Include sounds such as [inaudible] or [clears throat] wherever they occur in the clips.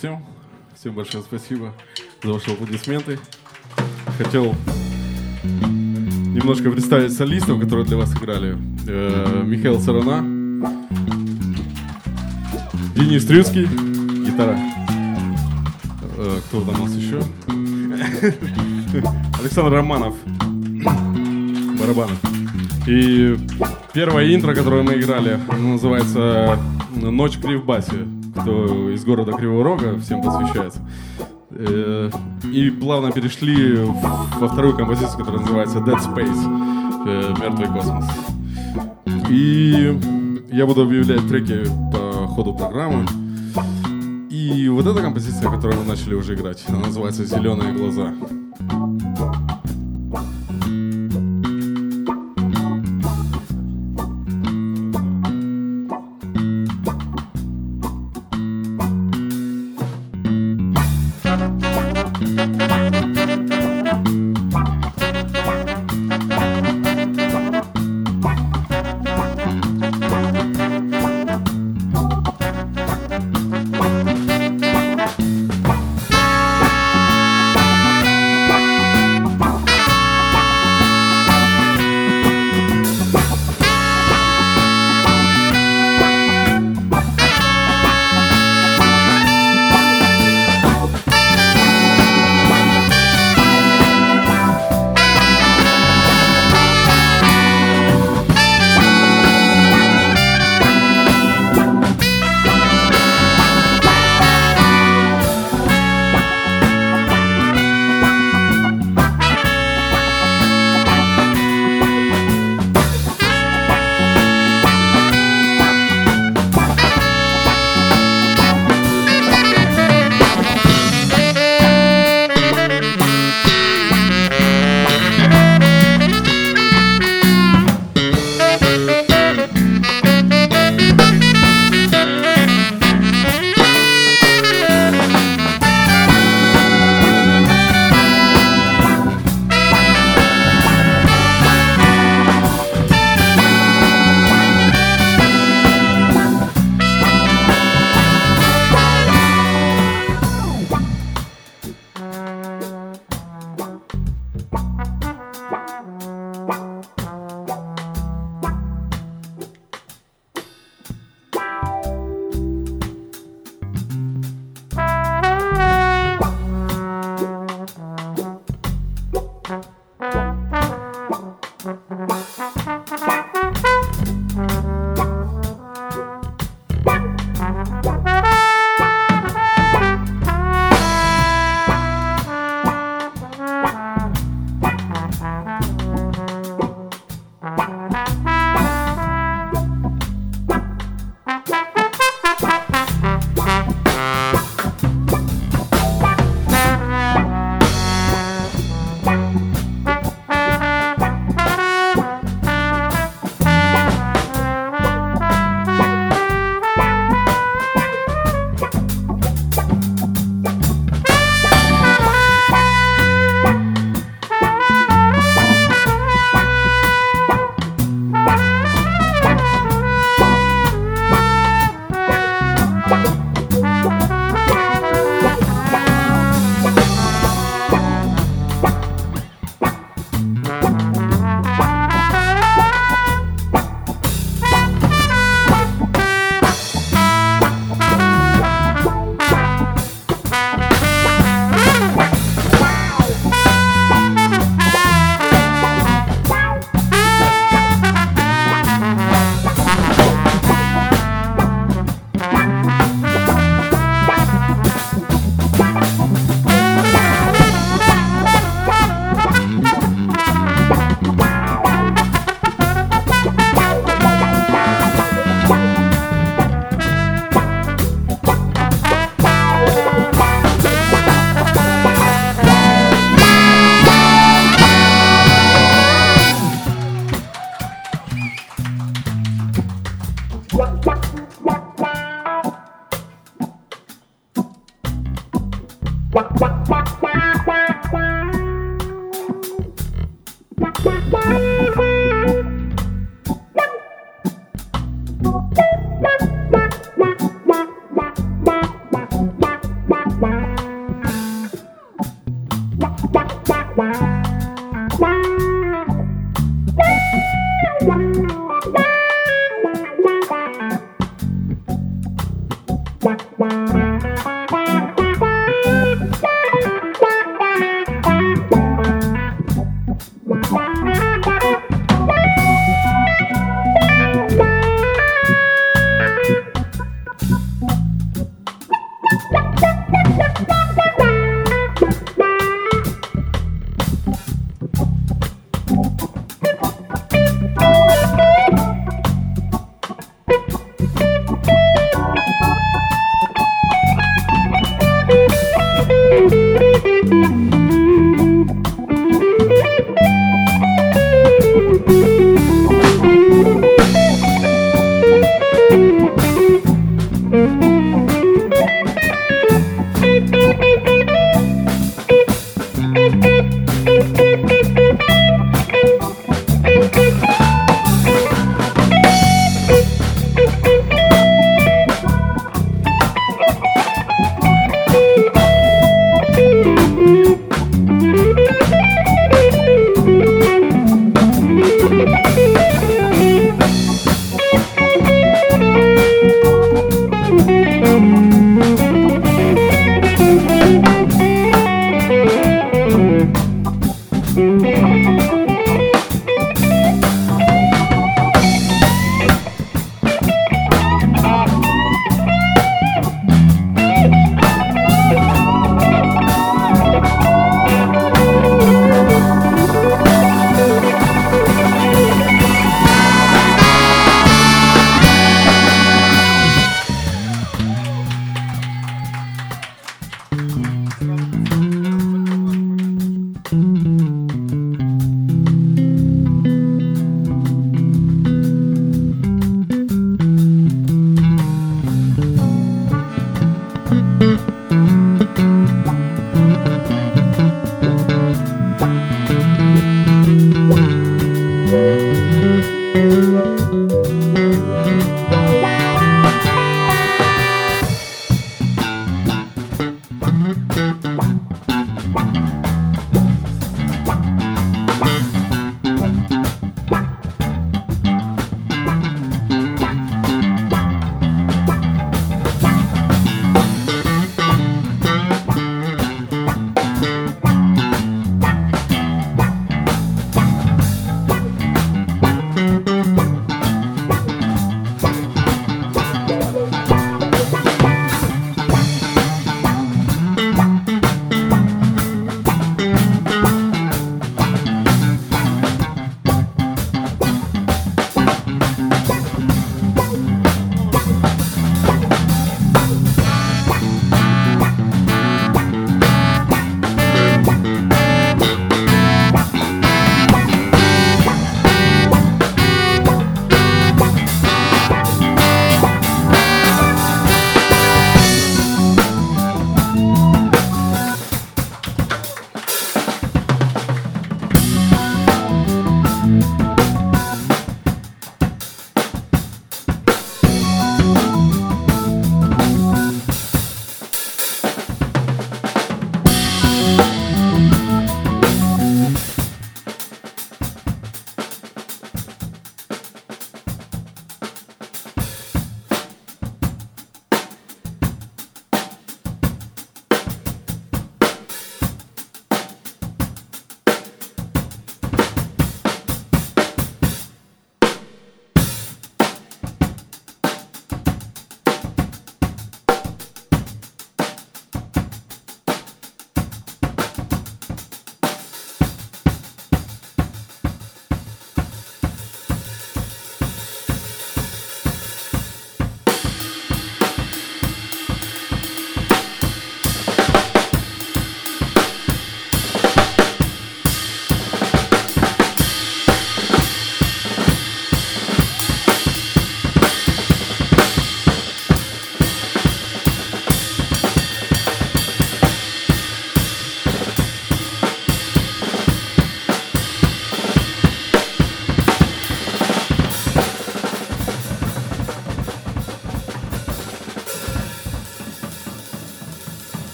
Всем. Всем большое спасибо за ваши аплодисменты. Хотел немножко представить солистов, которые для вас играли. Э, Михаил Сарана, Денис Трюцкий, гитара. Э, кто там у нас еще? [laughs] Александр Романов, барабаны. И первое интро, которое мы играли, называется «Ночь в Кривбасе». Кто из города Кривого Рога, всем посвящается. Э, и плавно перешли во вторую композицию, которая называется Dead Space, э, Мертвый космос. И я буду объявлять треки по ходу программы. И вот эта композиция, которую мы начали уже играть, она называется «Зеленые глаза».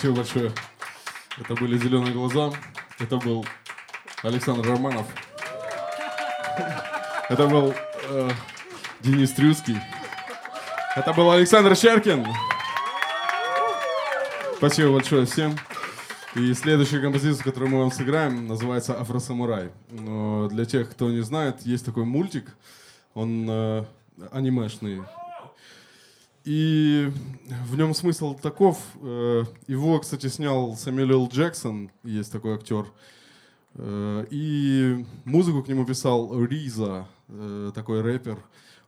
Спасибо большое. Это были «Зеленые глаза». Это был Александр Романов. Это был э, Денис Трюцкий. Это был Александр Щеркин. Спасибо большое всем. И следующая композиция, которую мы вам сыграем, называется «Афросамурай». Но для тех, кто не знает, есть такой мультик, он э, анимешный. И в нем смысл таков. Э, его, кстати, снял Сэмюэл Джексон, есть такой актер. Э, и музыку к нему писал Риза, э, такой рэпер.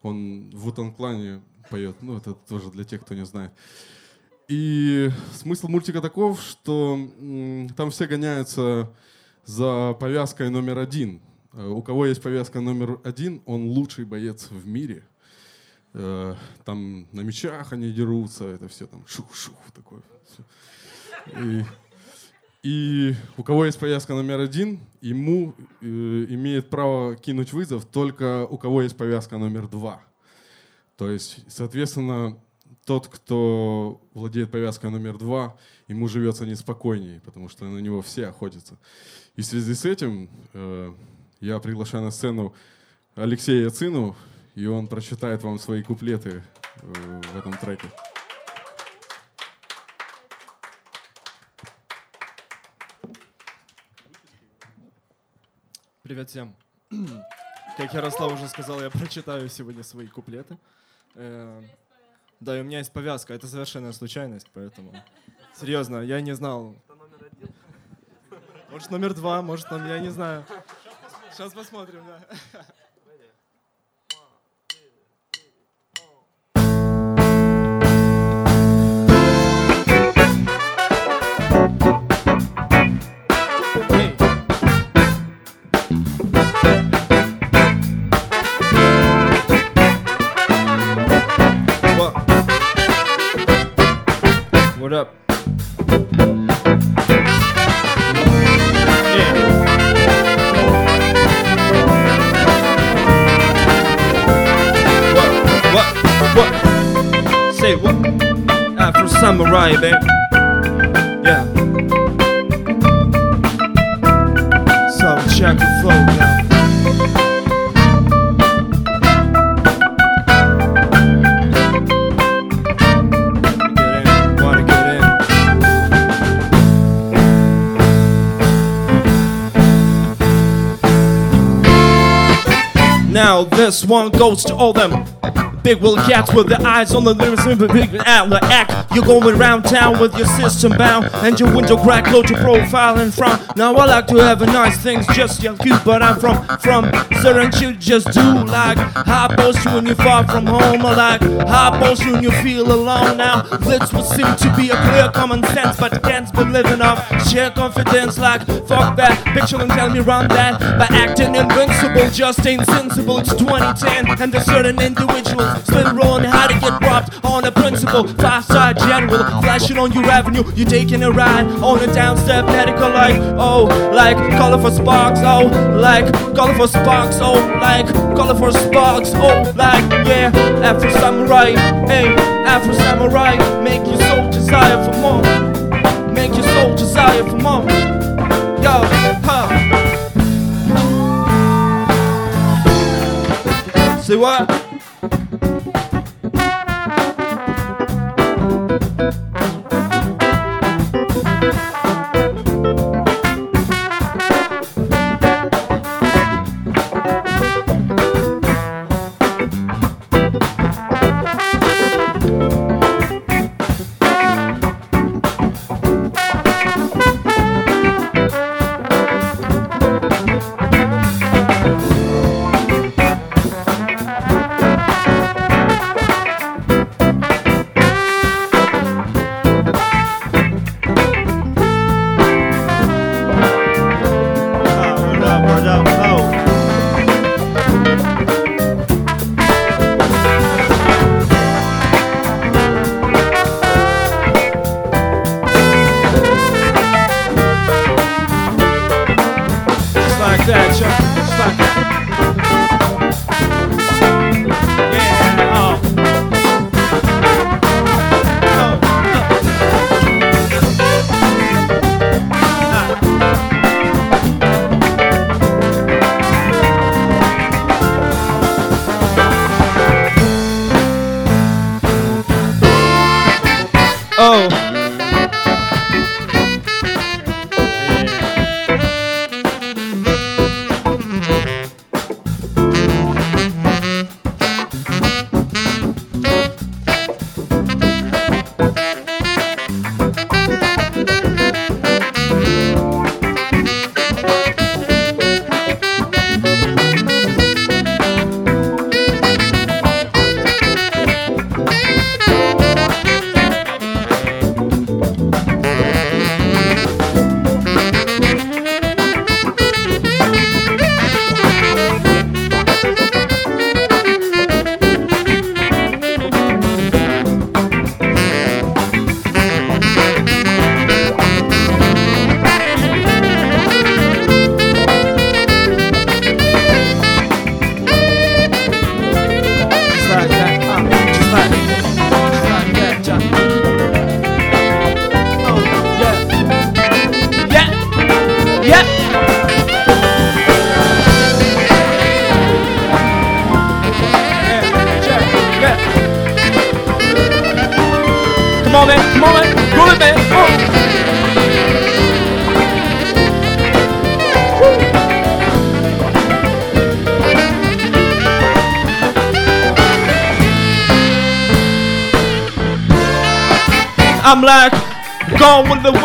Он в Вутанклане поет. Ну, это тоже для тех, кто не знает. И смысл мультика таков, что там все гоняются за повязкой номер один. У кого есть повязка номер один, он лучший боец в мире. Э, там на мечах они дерутся, это все там шух-шух такое. И, и у кого есть повязка номер один, ему э, имеет право кинуть вызов только у кого есть повязка номер два. То есть, соответственно, тот, кто владеет повязкой номер два, ему живется неспокойнее, потому что на него все охотятся. И в связи с этим э, я приглашаю на сцену Алексея Цину, и он прочитает вам свои куплеты э, в этом треке. Привет всем. [clears throat] Как Ярослав уже сказал, я прочитаю сегодня свои куплеты. Э, да, и у меня есть повязка. Это совершенная случайность, поэтому... Серьезно, я не знал. Может, номер два, может, номер... Я не знаю. Сейчас посмотрим, да. [laughs] samurai, baby. Yeah. So check the flow now. Now this one goes to all them Big Will cats with their eyes on the lyrics and big out the act. You're going around town with your system bound and your window crack, load your profile in front. Now I like to have a nice things, just young cute, but I'm from from certain you just do like high post when you're far from home, or like high post when you feel alone. Now this would seem to be a clear common sense, but can't be living off sheer confidence. Like fuck that, picture and tell me run that by acting invincible, just ain't sensible. It's 2010 and there's certain individuals Still rolling how to get robbed on a principle. Five star general, flashing on your avenue. you're taking a ride on a downstep medical like, oh, like colorful sparks, oh, like colorful sparks, oh, like colorful sparks, oh, like, yeah, Afro samurai, hey, Afro samurai, make your soul desire for more. Make your soul desire for more. Yo, huh. Say what?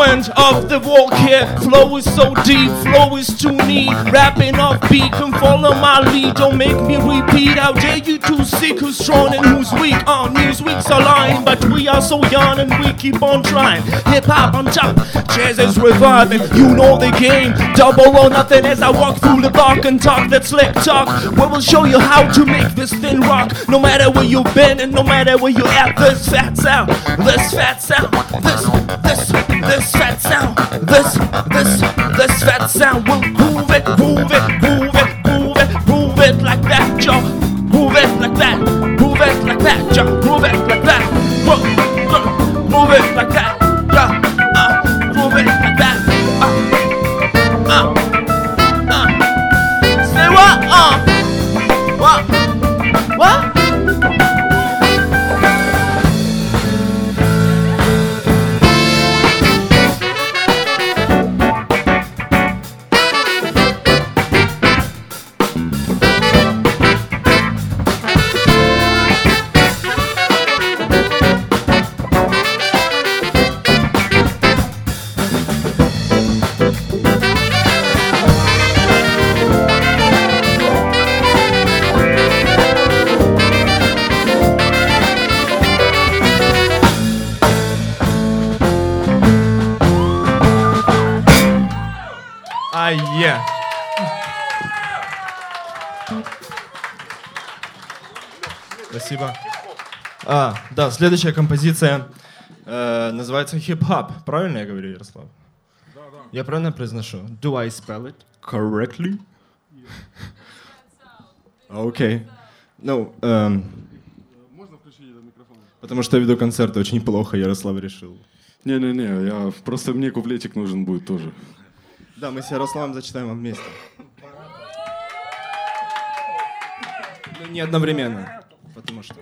Wind of the walk here. Flow is so deep, flow is too neat. Rapping off beat, can follow my lead. Don't make me repeat. How dare you to seek who's strong and who's weak? Our newsweeks are lying, but we are so young and we keep on trying. Hip hop on top, jazz is reviving. You know the game. Double or nothing as I walk through the park and talk that slick talk. We will show you how to make this thin rock. No matter where you've been and no matter where you're at, this fat sound, this fat sound, this, this, fat sound, this, this, this fat sound We'll groove it, groove it, groove it, да, следующая композиция э, называется хип-хап. Правильно я говорю, Ярослав? Да, да. Я правильно произношу? Do I spell it correctly? Окей. Ну, эм, Можно включить этот микрофон? потому что я веду концерт очень плохо, Ярослав решил. Не-не-не, я просто мне куплетик нужен будет тоже. Да, мы с Ярославом зачитаем вам вместе. Ну, не одновременно, потому что...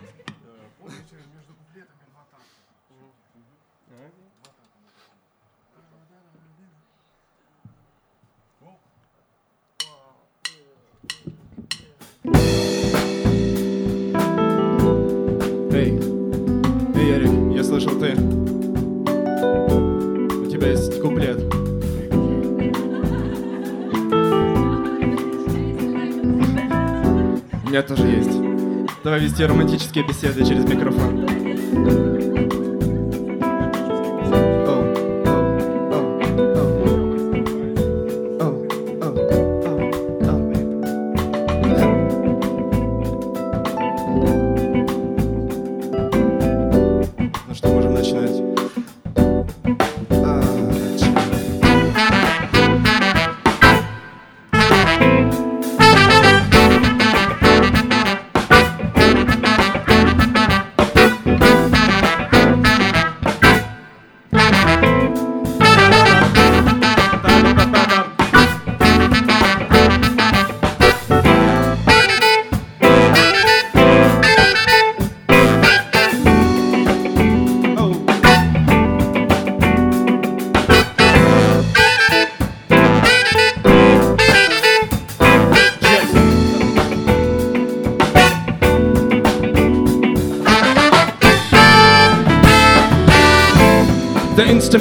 Эй, эй, Ярик, я слышал, ты... У тебя есть куплет. У меня тоже есть. Давай вести романтические беседы через микрофон.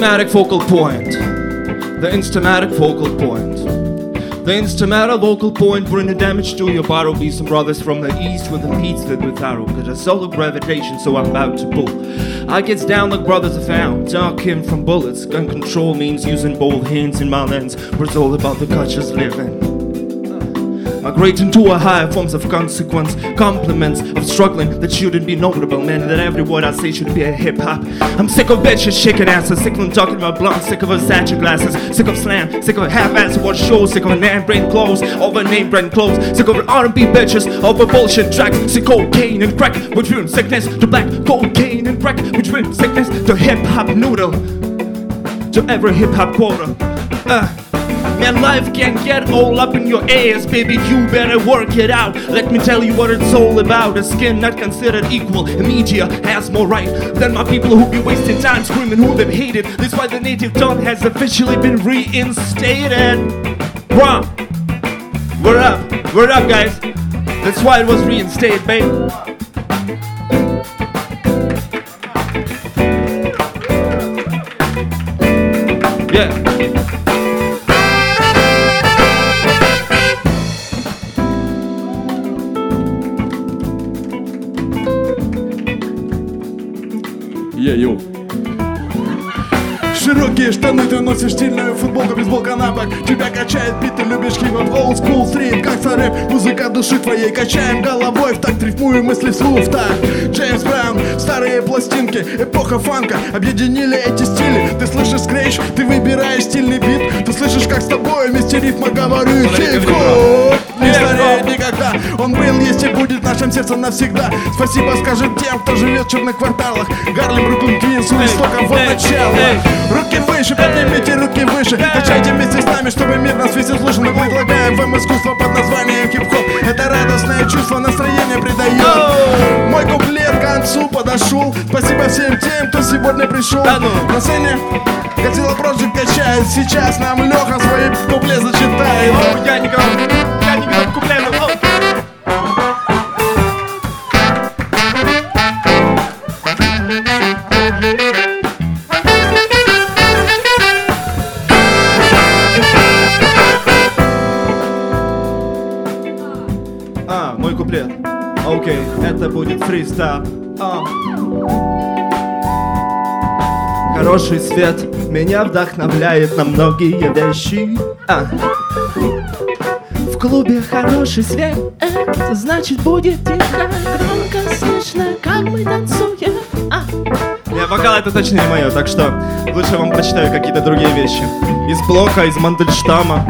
Instamatic focal point. The instamatic focal point. The instamatic focal point bring the damage to your bottle. Be some brothers from the east with peats that with arrow. Cause I the gravitation, so I'm about to pull. I gets down like brothers are found. Dark him from bullets. Gun control means using both hands in my lens. All about the cultures living. Migrating to a higher forms of consequence. Compliments of struggling that shouldn't be notable, man. That every word I say should be a hip hop. I'm sick of bitches shaking asses, sick of them talking about blonde, sick of Versace glasses, sick of slam, sick of half-ass watch shows, sick of name brand clothes, over name brand clothes, sick of R&B bitches, over bullshit tracks, sick of cocaine and crack, which brings sickness to black cocaine and crack, which brings sickness to hip hop noodle, to every hip hop quarter. Uh. Man, life can get all up in your ass, baby. You better work it out. Let me tell you what it's all about. A skin not considered equal. Media has more right than my people who be wasting time screaming who they've hated. This why the native tongue has officially been reinstated. Bruh, we're up. We're up, guys. That's why it was reinstated, babe. Yeah. Е-йоу. Широкие штаны, ты носишь стильную футболку, бейсболка на бок. Тебя качает бит, ты любишь хип-хоп, old school стрит, как рэп Музыка души твоей, качаем головой в такт, рифмуем мысли вслух в такт Джеймс Браун, старые пластинки, эпоха фанка. Объединили эти стили, ты слышишь скретч, ты выбираешь стильный бит. Ты слышишь, как с тобой вместе рифма говорит хип-хоп Не стареет никогда, он был, есть и будет в нашем сердце навсегда. Спасибо скажем тем, кто живет в черных кварталах. Гарлем, Бруклин, Квинс, истоков вот начало. Руки выше, поднимите руки выше. Качайте вместе с нами, чтобы мир нас весь услышал. Мы предлагаем вам искусство под названием хип-хоп. Это радостное чувство, настроение придает. Мой куплет к концу подошел. Спасибо всем тем, кто сегодня пришел. Ну. На сцене Godzilla Project качает. Сейчас нам Леха свои куплет зачитает. Оу, я я А, мой куплет. Окей, это будет фристайл. А. Хороший свет меня вдохновляет на многие вещи. А. Клубе хороший свет, это значит будет тихо, громко слышно, как мы танцуем. А. Я вокал это точно не мое, так что лучше вам прочитаю какие-то другие вещи. Из блока, из Мандельштама.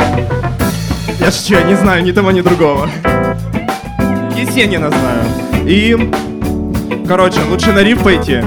Я шучу, я не знаю ни того, ни другого. Есенина знаю. И, короче, лучше на риф пойти.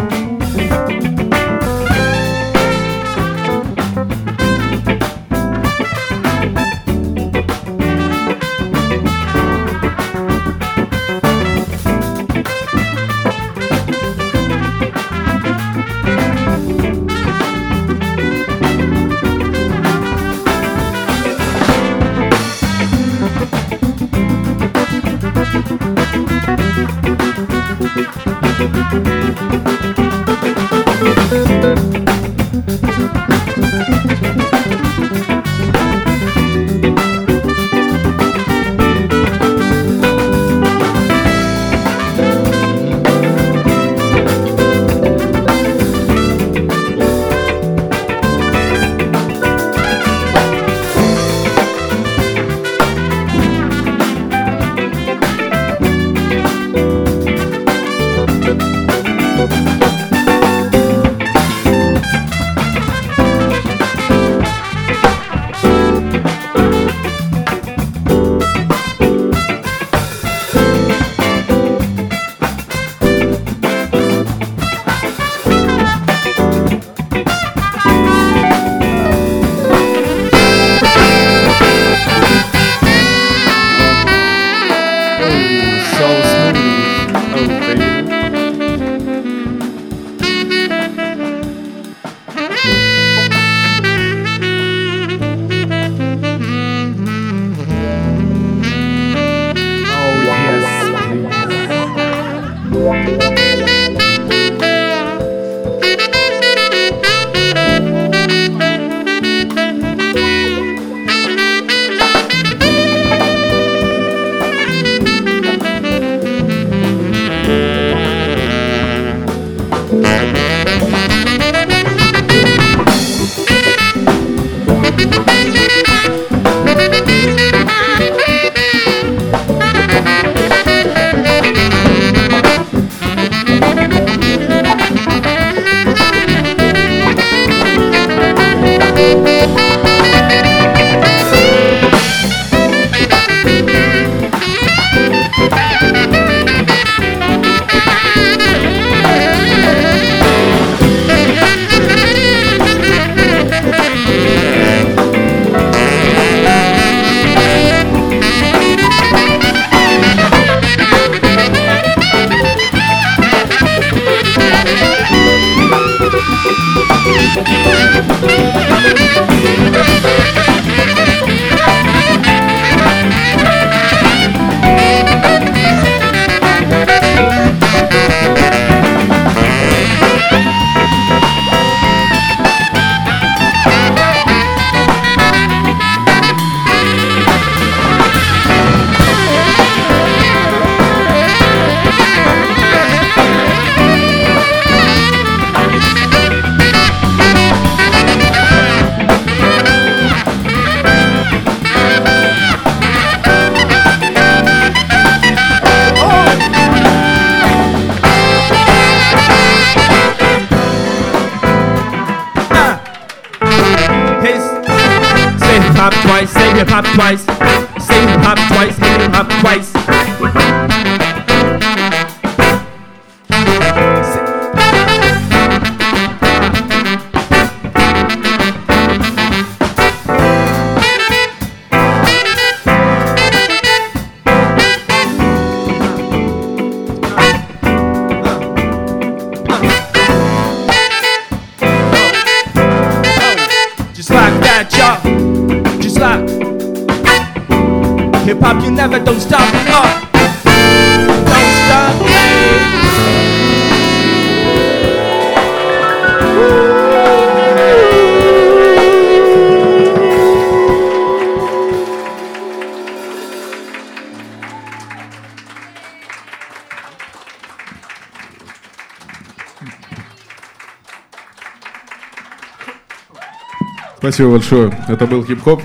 mais. Спасибо большое. Это был хип-хоп.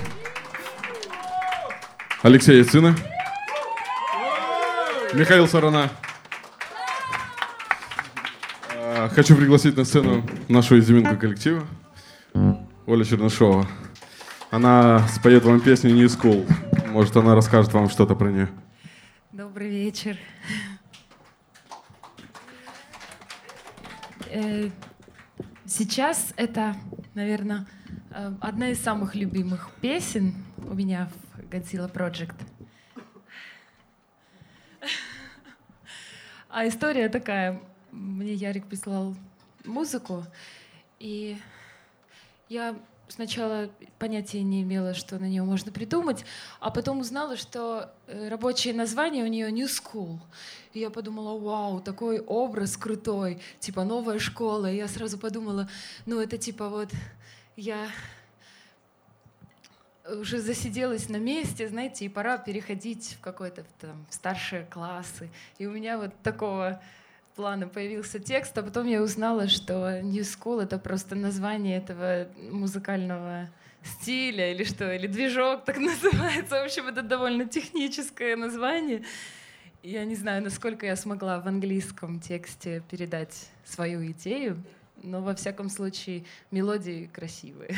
Алексей Яцина. Михаил Сарана. А, Хочу пригласить на сцену нашу изюминку коллектива. Оля Чернышова. Она споет вам песню «New School». Может, она расскажет вам что-то про нее. Добрый вечер. Э, Сейчас это, наверное, одна из самых любимых песен у меня в Godzilla Project. А история такая. Мне Ярик прислал музыку, и я сначала понятия не имела, что на нее можно придумать, а потом узнала, что э, рабочее название у нее New School. И я подумала, вау, такой образ крутой, типа новая школа. И я сразу подумала, ну это типа вот я уже засиделась на месте, знаете, и пора переходить в какой-то там старшие классы. И у меня вот такого плана появился текст, а потом я узнала, что New School — это просто название этого музыкального стиля или что, или движок так [laughs] называется. В общем, это довольно техническое название. Я не знаю, насколько я смогла в английском тексте передать свою идею, но во всяком случае мелодии красивые.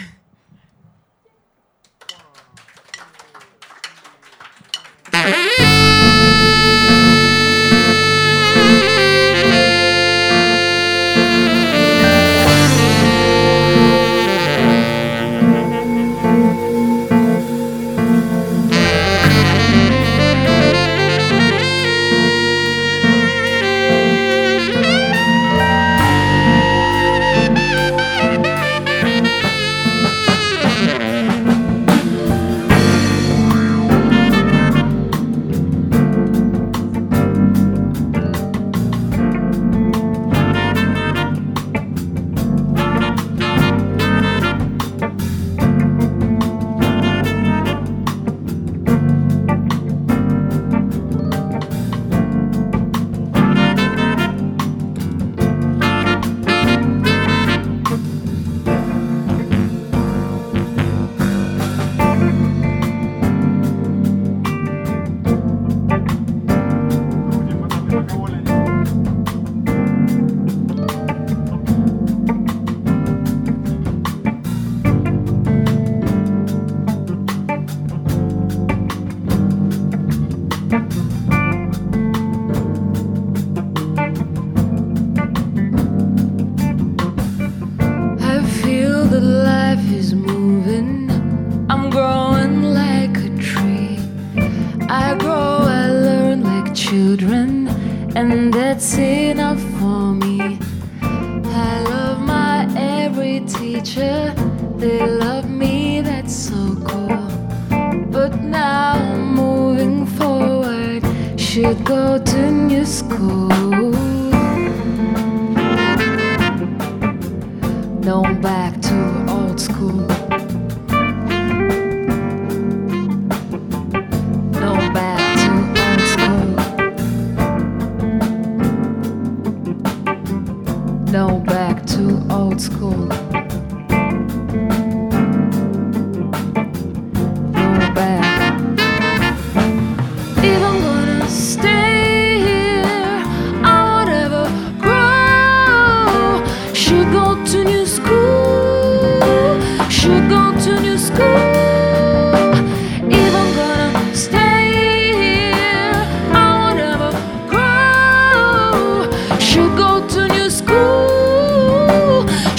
should go to new school. Should go to new school.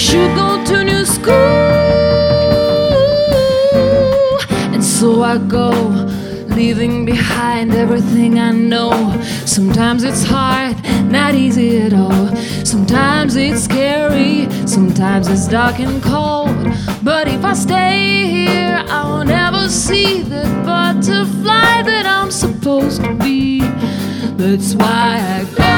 should go to new school. And so I go, leaving behind everything I know. Sometimes it's hard not easy at all. Sometimes it's scary, sometimes it's dark and cold. But if I stay here, I'll never see the butterfly that I'm supposed to be. That's why I go.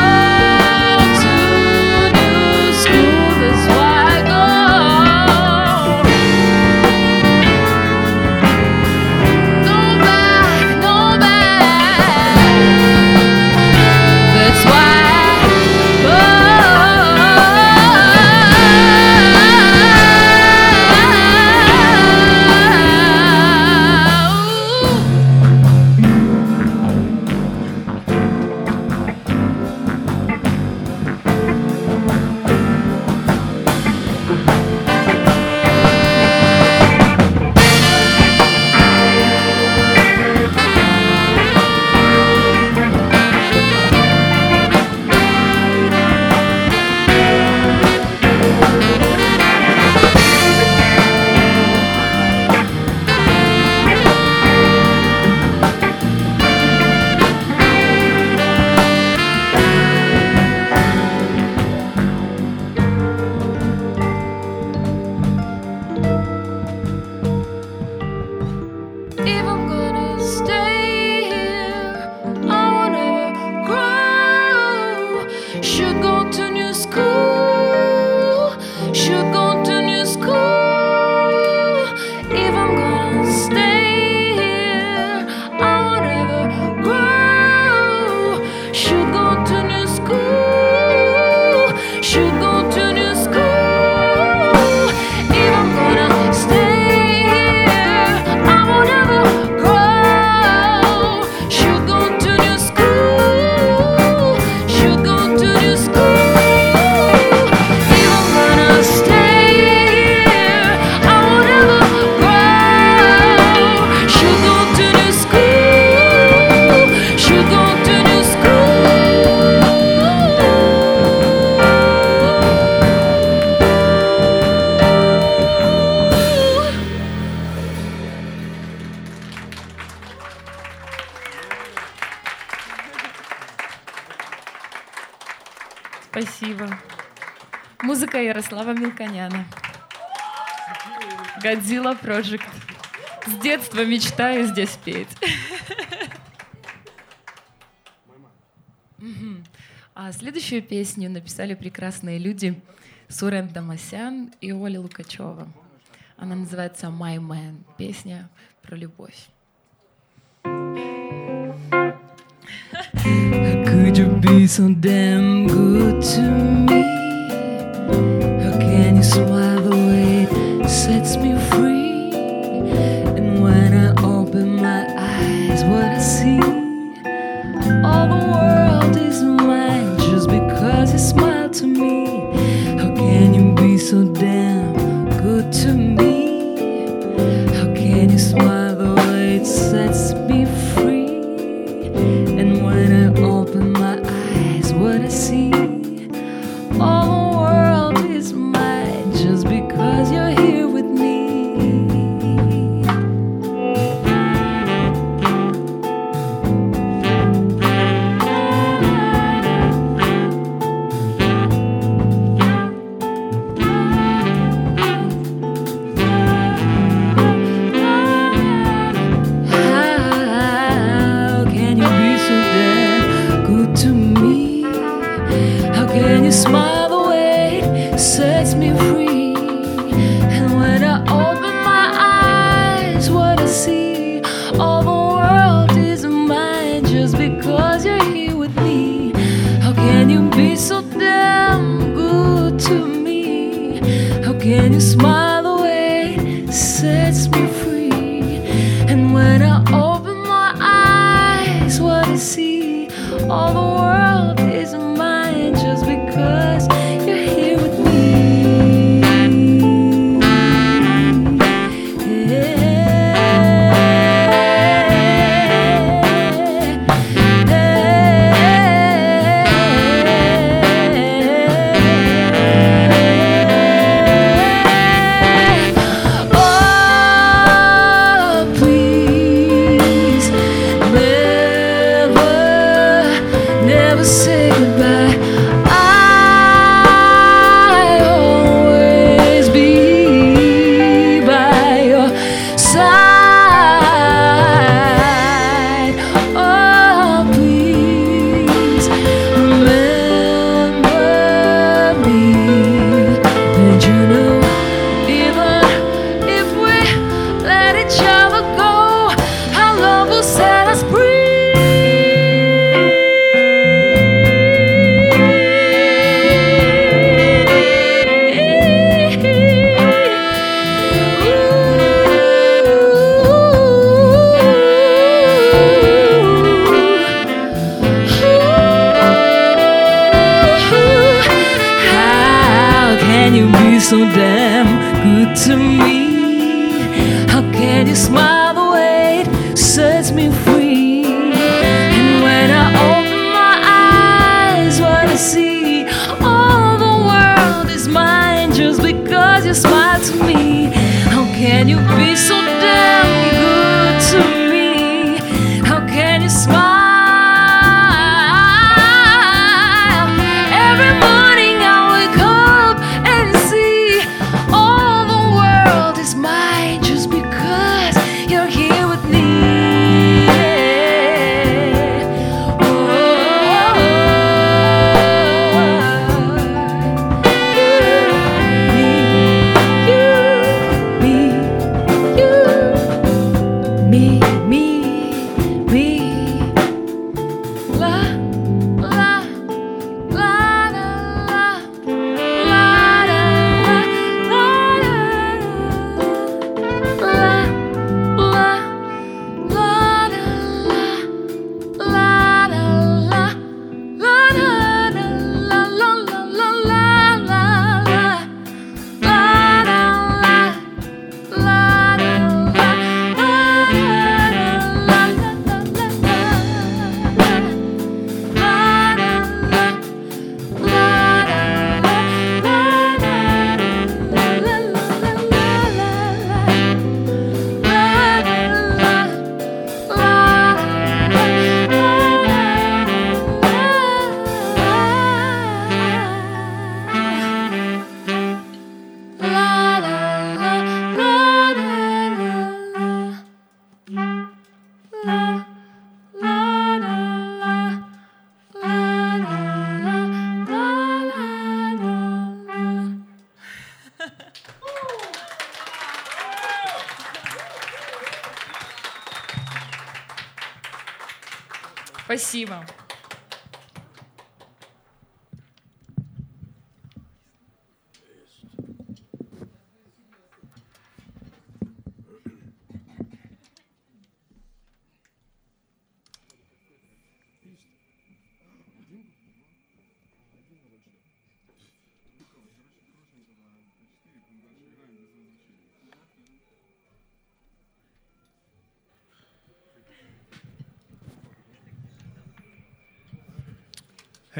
Спасибо. Музыка Ярослава Милконяна. Годзилла Project. С детства мечтаю здесь петь. А следующую песню написали прекрасные люди Сурен Тамасян и Оля Лукачева. Она называется «My Man» — песня про любовь. so damn good to me. you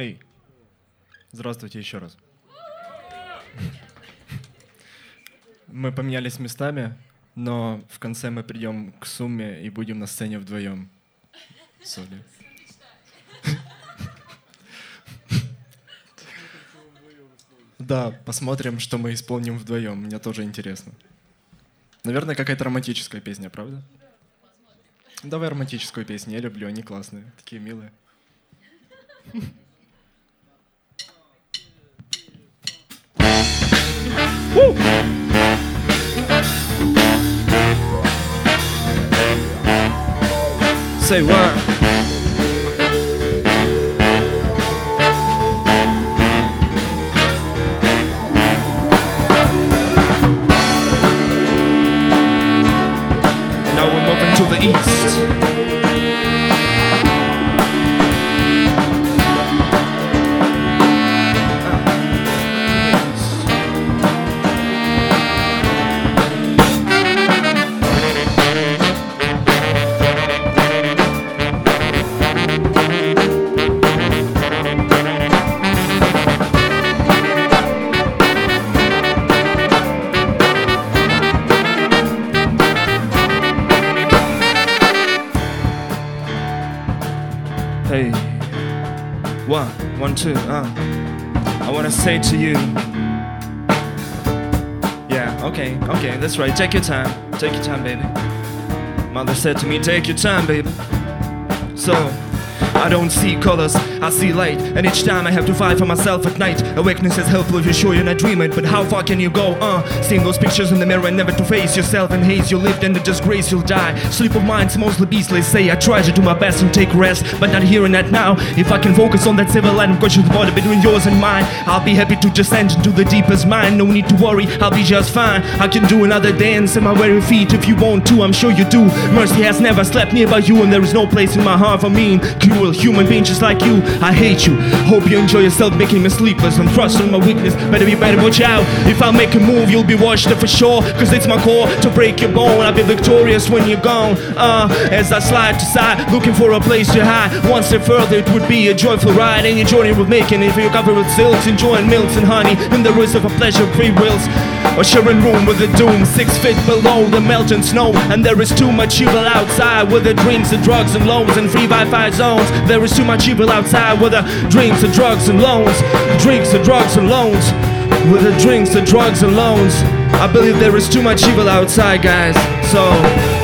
Хей, здравствуйте еще раз. Мы поменялись местами, но в конце мы придем к сумме и будем на сцене вдвоем. Соли. Да, посмотрим, что мы исполним вдвоем. Мне тоже интересно. Наверное, какая-то романтическая песня, правда? Давай романтическую песню. Я люблю, они классные, такие милые. Woo! Say what? Now we're moving to the east. Say to you. Yeah, okay, okay, that's right. Take your time. Take your time, baby. Mother said to me, take your time, baby. So, I don't see colors, I see light. And each time I have to fight for myself at night. Awakeness is helpful if you're sure you're not dreaming. But how far can you go? Uh, seeing those pictures in the mirror and never to face yourself in haze. You lived in the disgrace, you'll die. Sleep of mind's mostly beastly. Say I try to do my best and take rest, but not here and that now. If I can focus on that civil line of conscious border between yours and mine, I'll be happy to descend into the deepest mind. No need to worry, I'll be just fine. I can do another dance in my weary feet if you want to. I'm sure you do. Mercy has never slept nearby you, and there is no place in my heart for mean, cruel human being just like you. I hate you. Hope you enjoy yourself making me sleepless and frustrating my weakness. Better be better, watch out. If I make a move, you'll be watched for sure. Cause it's my core to break your bone. I'll be victorious when you're gone. Uh, as I slide to side, looking for a place to hide. One step further, it would be a joyful ride. Any journey we're making, if you're covered with silks, enjoying milks and honey, in the race of a pleasure, free wills. Or sharing room with the doom, six feet below the melting snow. And there is too much evil outside with the drinks and drugs and loans and free Wi-Fi zones. There is too much evil outside with the drinks and drugs and loans, drinks and drugs and loans. With the drinks, and drugs and loans. I believe there is too much evil outside, guys. So.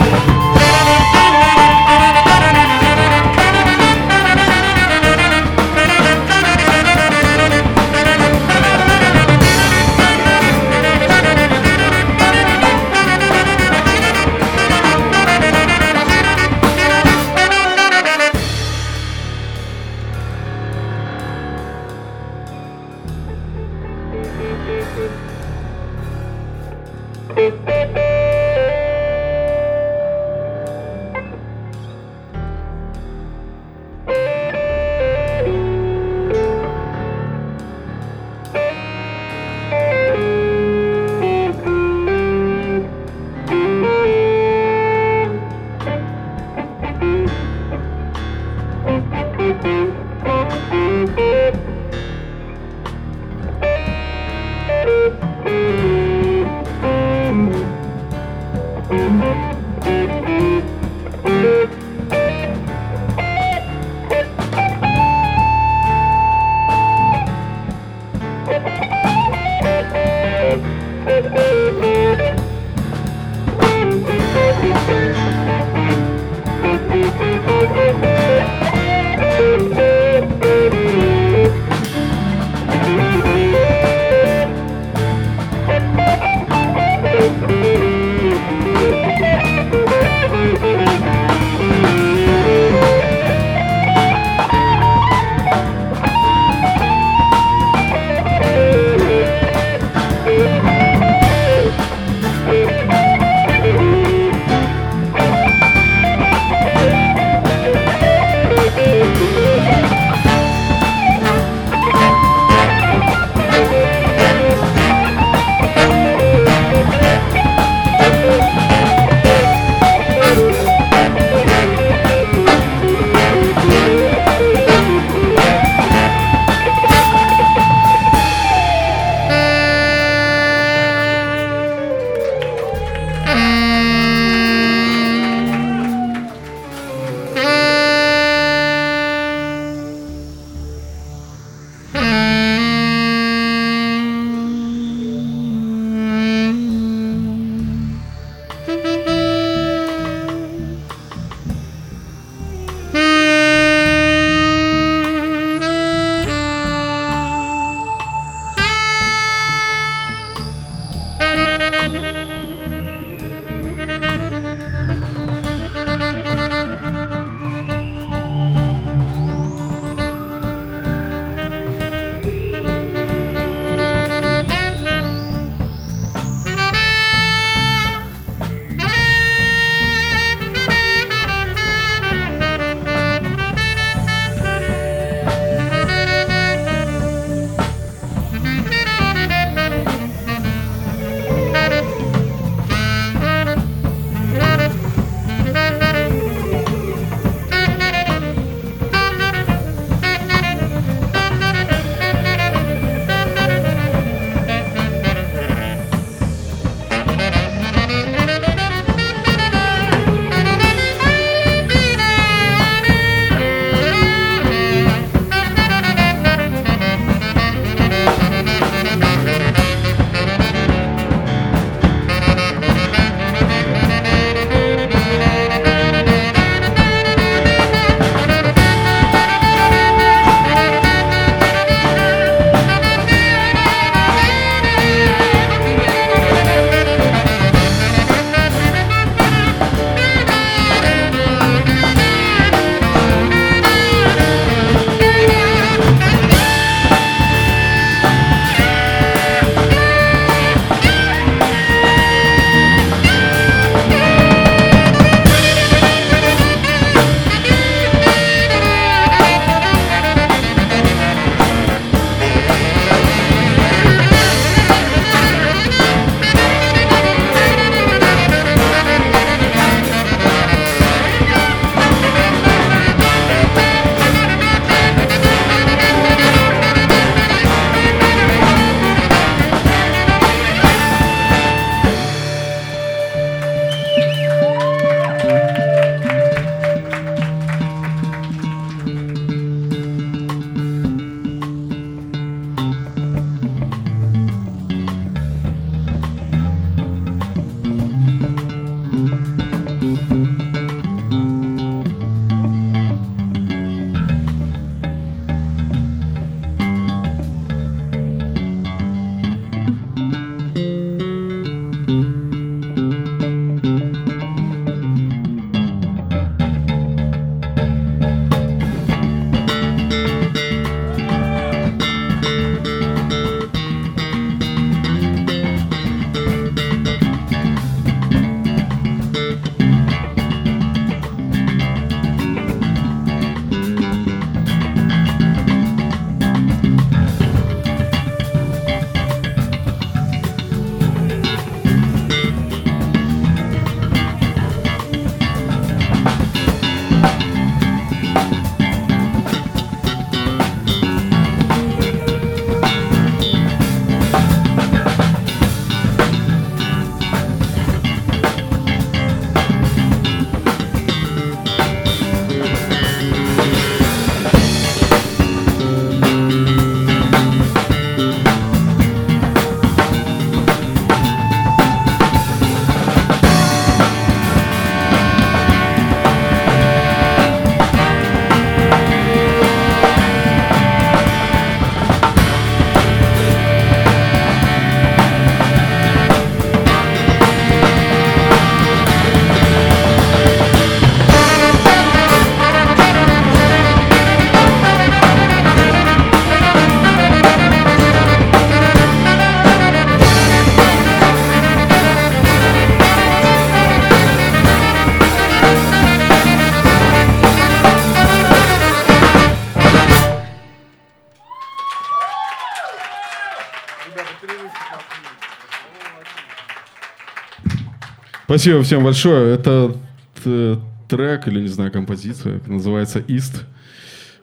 Спасибо всем большое. Это т- трек или, не знаю, композиция, называется «Ист».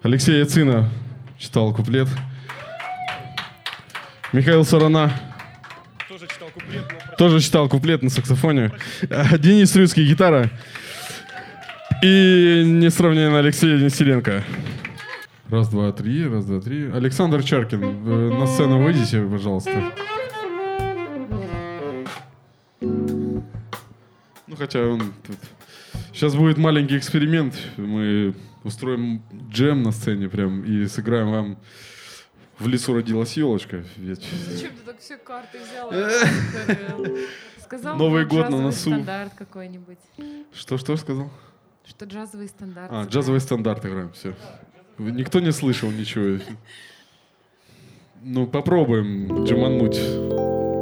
Алексей Яцина читал куплет. Михаил Сарана тоже читал куплет на саксофоне. А, Денис Рюцкий гитара. И несравненный Алексей Нестеренко. Раз, два, три, раз, два, три. Александр Чаркин, э, на сцену выйдите, пожалуйста. Хотя он. Сейчас будет маленький эксперимент. Мы устроим джем на сцене прям и сыграем вам в лесу родилась елочка. Зачем ты так все карты взял? [laughs] Сказал Новый год на носу. стандарт какой-нибудь. Что-что сказал? Что джазовый стандарт. А, джазовый стандарт играем, все. Никто не слышал ничего. Ну, попробуем джемануть.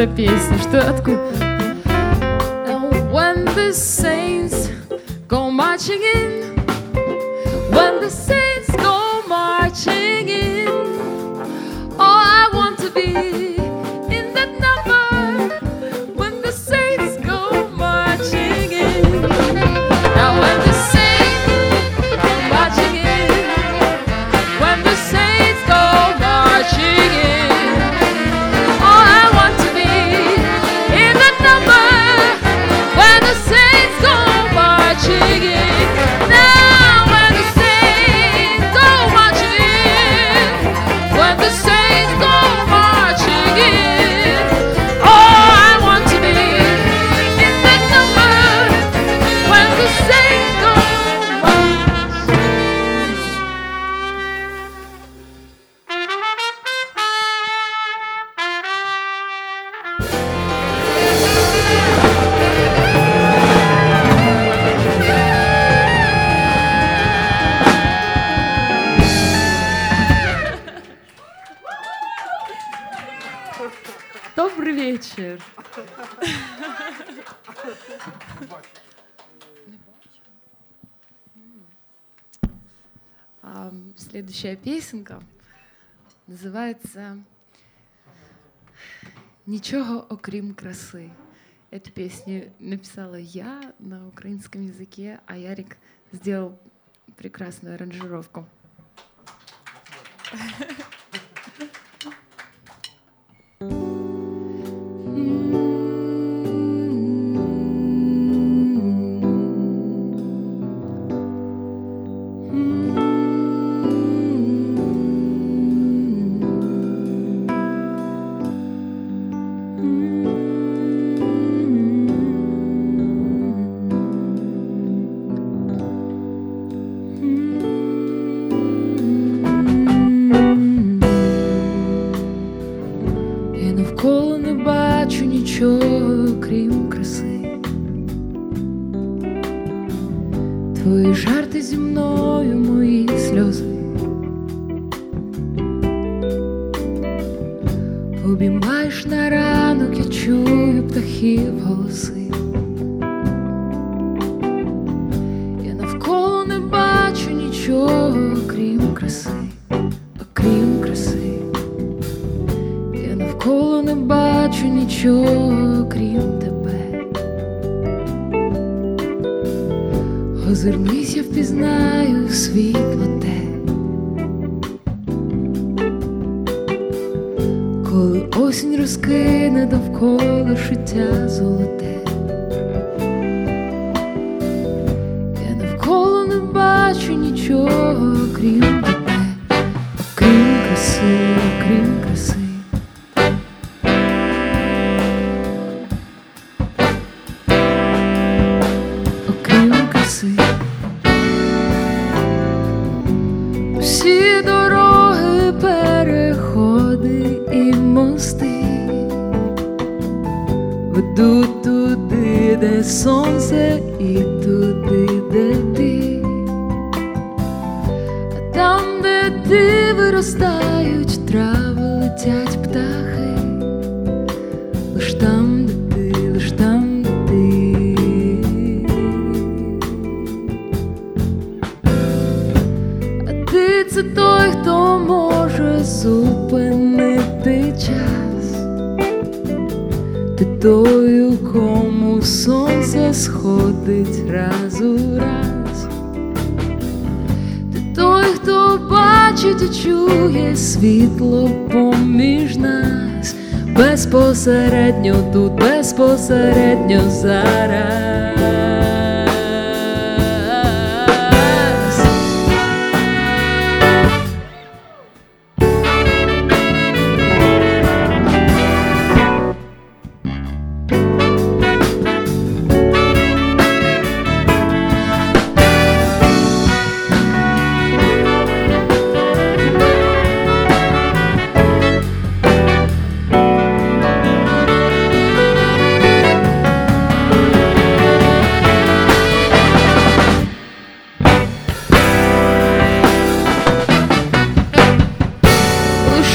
за песня? Что, откуда? называется «Ничего, окрім красы». Эту песню написала я на украинском языке, а Ярик сделал прекрасную аранжировку.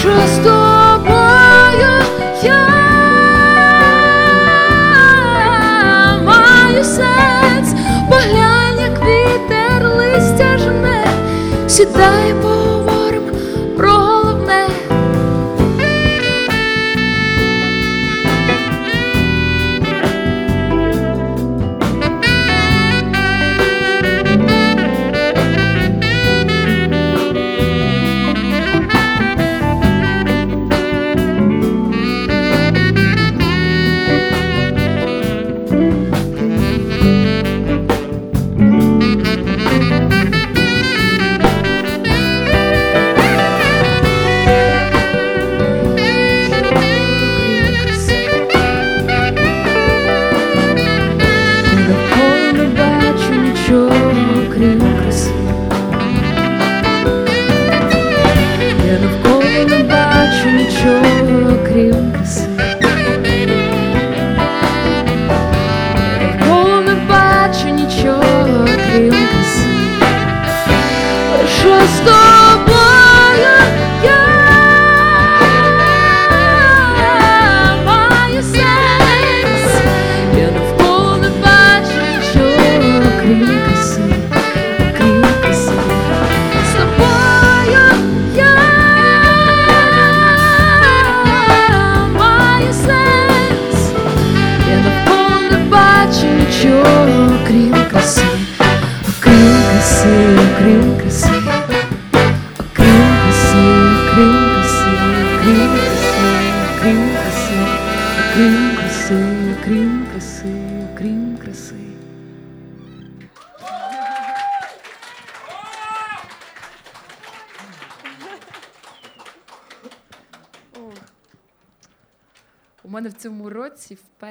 що з я маю сенс, поглянь, як вітер листя сідай по.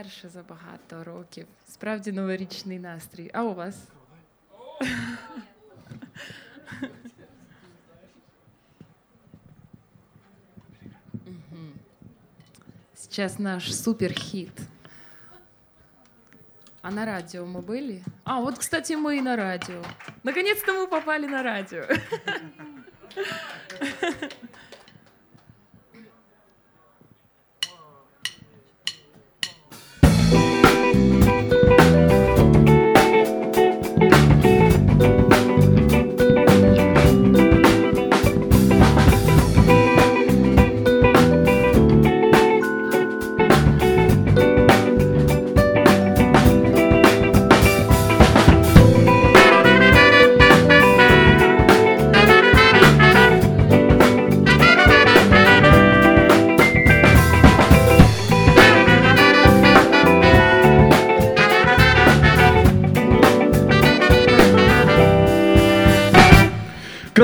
вперше за багато років. Справді новорічний настрій. А у вас? Мгм. Сейчас наш суперхит. А на радио мы были? А, вот, кстати, мы и на радио. Наконец-то мы попали на радио. Bye.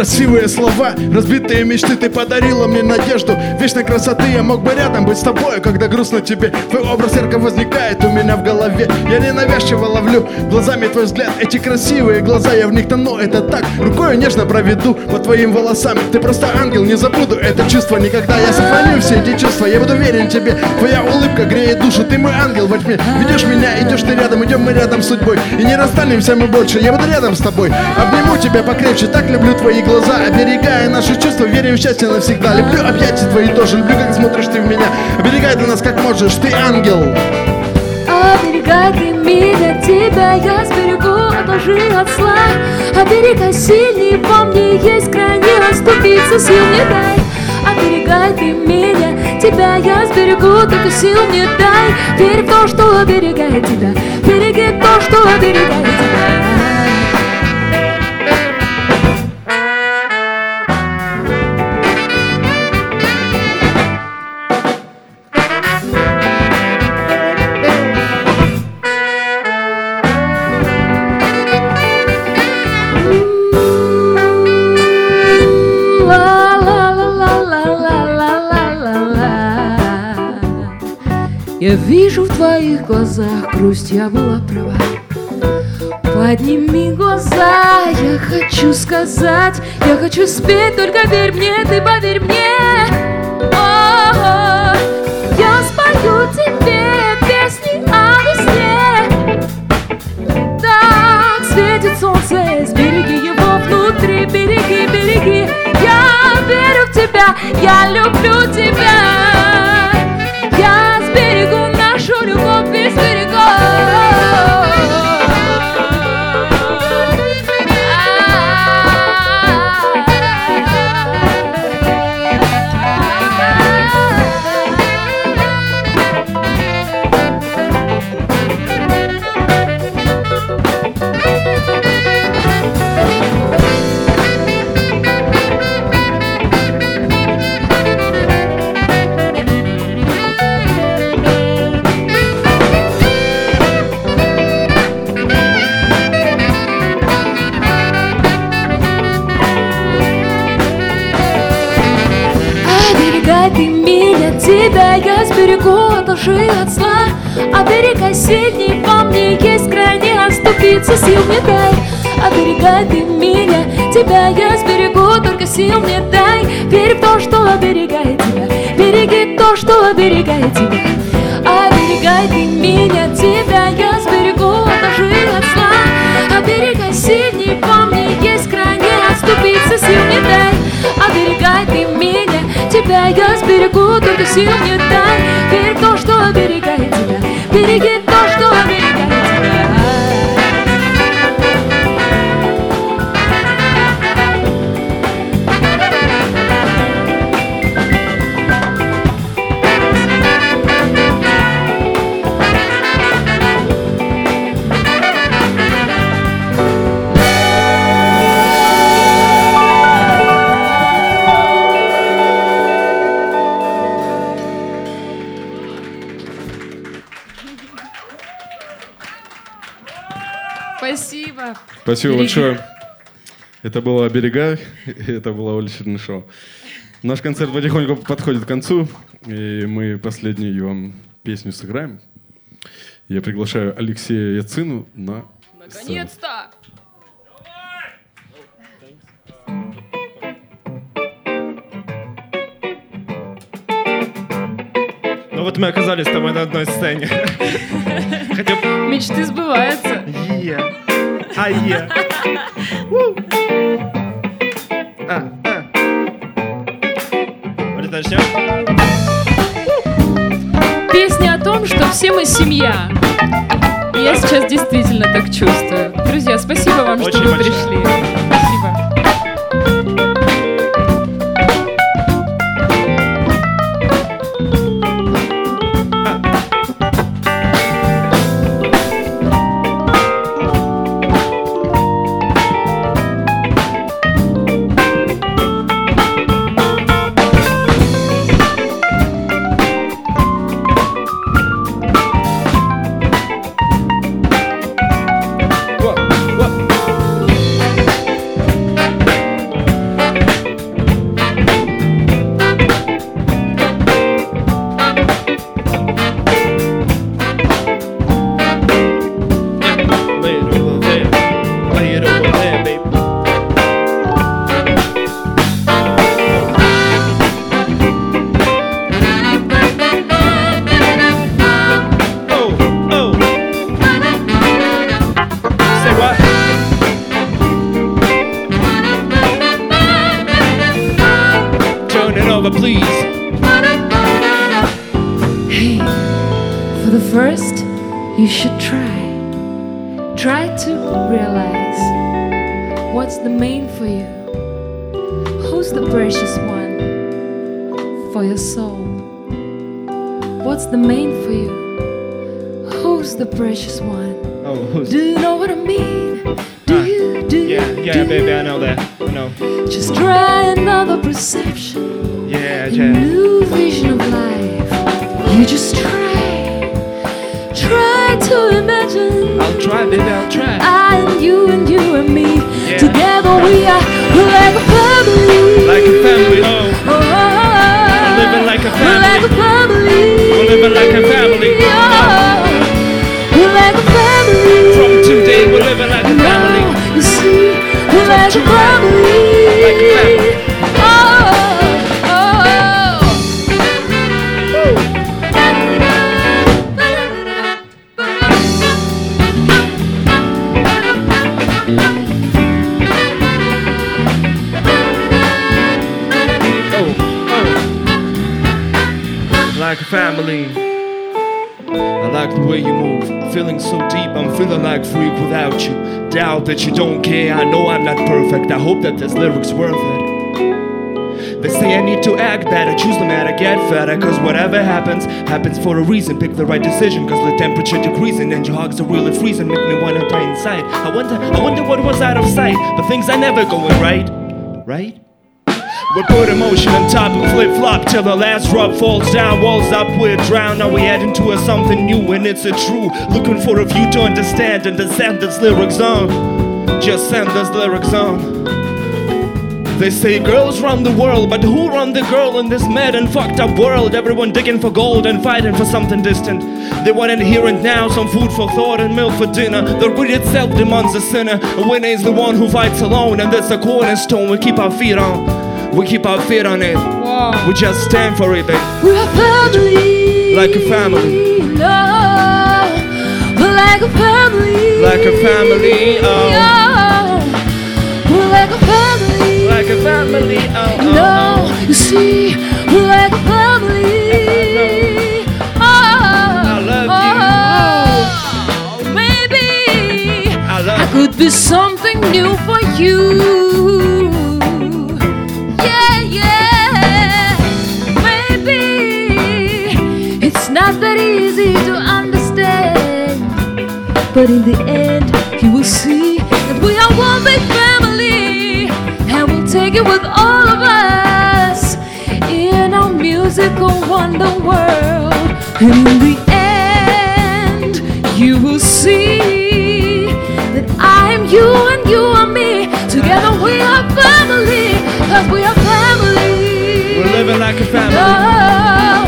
Красивые слова, разбитые мечты. Ты подарила мне надежду Вечной красоты. Я мог бы рядом быть с тобой Когда грустно тебе. Твой образ ярко возникает у меня в голове. Я ненавязчиво ловлю глазами твой взгляд. Эти красивые глаза, я в них тону. Это так, рукой нежно проведу По твоим волосам. Ты просто ангел, не забуду это чувство. Никогда Я сохраню все эти чувства, я буду верен тебе. Твоя улыбка греет душу, ты мой ангел во тьме. Ведешь меня, идешь ты рядом, идем мы рядом с судьбой. И не расстанемся мы больше, я буду рядом с тобой. Обниму тебя покрепче, так люблю твои глаза Оберегая наши чувства, верим в счастье навсегда. Люблю объятия твои тоже, люблю, как смотришь ты в меня. Оберегай ты нас как можешь, ты ангел. Оберегай ты меня, тебя я сберегу, отложи от зла. Оберегай сильней, во мне есть крайне оступиться сил не дай. Оберегай ты меня, тебя я сберегу, только сил не дай. Верь в то, что оберегает тебя, береги то, что оберегает твоих глазах грусть, я была права. Подними глаза, я хочу сказать, я хочу спеть, только верь мне, ты поверь мне. О, я спою тебе песни о весне. Так светит солнце, сбереги его внутри, береги, береги. Я верю в тебя, я люблю тебя. Тебя я сберегу от лжи, от зла. Оберегай сильней, во мне есть крайне Оступиться сил не дай. Оберегай ты меня Тебя я сберегу, только сил мне дай. Верь в то, что оберегает тебя Береги то, что оберегает тебя. Оберегай ты меня Тебя я сберегу от лжи, от зла. Оберегай сильней, во мне есть крайне Отступиться сил не дай. Оберегай ты меня Тебя я сберегу, только сил не дай. В то, что оберегает тебя. Береги то, что оберегает Спасибо. Береги. большое. Это было «Оберегай», и это было Оля Чернышова. Наш концерт потихоньку подходит к концу, и мы последнюю вам песню сыграем. Я приглашаю Алексея Яцину на. Наконец-то! Ну вот мы оказались с тобой на одной сцене. [laughs] Мечты сбываются. Е. А е. У. А, а. Песня о том, что все мы семья. Я сейчас действительно так чувствую. Друзья, спасибо вам, что вы большое. пришли. Спасибо. Podcast. Doubt that you don't care. I know I'm not perfect. I hope that this lyric's worth it. They say I need to act better, choose the matter, get fatter. Cause whatever happens, happens for a reason. Pick the right decision, cause the temperature decreasing and your hugs are really freezing. Make me wanna die inside. I wonder, I wonder what was out of sight. The things I never going right, right? We put emotion on top and flip flop till the last drop falls down. Walls up, we're drowned. Now we head into a something new and it's a true. Looking for a view to understand and to send this lyrics on. Just send this lyrics on. They say girls run the world, but who run the girl in this mad and fucked up world? Everyone digging for gold and fighting for something distant. They want it here and now, some food for thought and milk for dinner. The greed itself demands a sinner. A winner is the one who fights alone, and that's the cornerstone we keep our feet on. We keep our feet on it. We just stand for it, babe. We're a family. Like a family. No. We're like a family. Like a family, oh. Yeah. We're like a family. Like a family, oh, oh, oh. No, you see, we're like a family. Oh, [laughs] I love oh, Maybe I I love could be something new for you. But in the end, you will see that we are one big family, and we'll take it with all of us in our musical wonder world. And in the end, you will see that I am you and you are me. Together we are family, cause we are family. We're living like a family. Oh,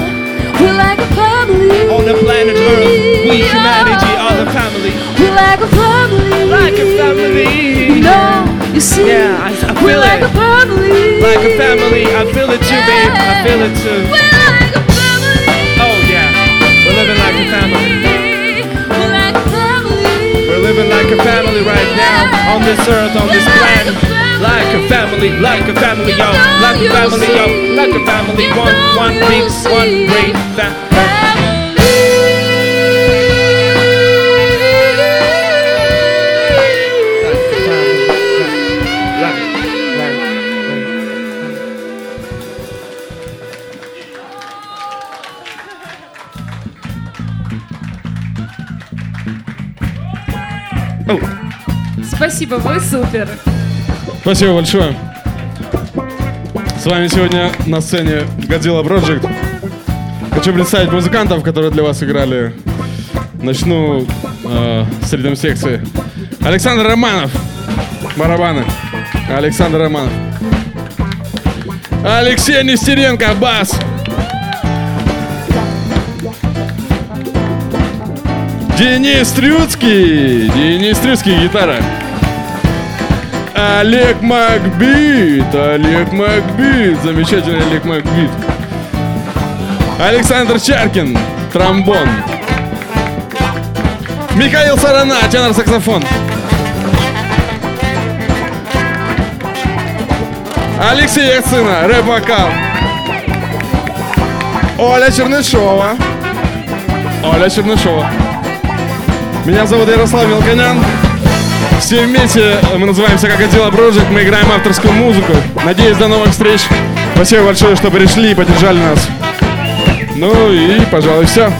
we're like a family. On the planet Earth, we humanity are the family. We're like a family. Like a family. No, you see. Yeah, I, I we're feel like it. a family. Like a family. I feel it too, babe. I feel it too. We're like a family. Oh yeah, we're living like a family. We're like a family. We're living like a family right now on this earth, on this planet. Like a family, like a family, yo. Like a family, yo. Like a family, one, one big, one great family. Спасибо, вы супер. Спасибо большое. С вами сегодня на сцене Godzilla Project. Хочу представить музыкантов, которые для вас играли. Начну э, с ритм секции. Александр Романов. Барабаны. Александр Романов. Алексей Нестеренко. Бас. Денис Трюцкий. Денис Трюцкий. Гитара. Олег Макбит, Олег Макбит, замечательный Олег Макбит. Александр Чаркин, тромбон. Михаил Сарана, тенор-саксофон. Алексей Яцина, рэп-вокал. Оля Чернышова. Оля Чернышова. Меня зовут Ярослав Мелконян. Все вместе мы называемся как отдела Project, мы играем авторскую музыку. Надеюсь, до новых встреч. Спасибо большое, что пришли и поддержали нас. Ну и, пожалуй, все.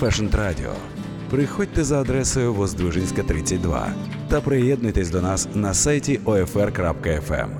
Fashioned Radio. Приходьте за адресою Воздвижинська, 32 та приєднуйтесь до нас на сайті OFR.FM.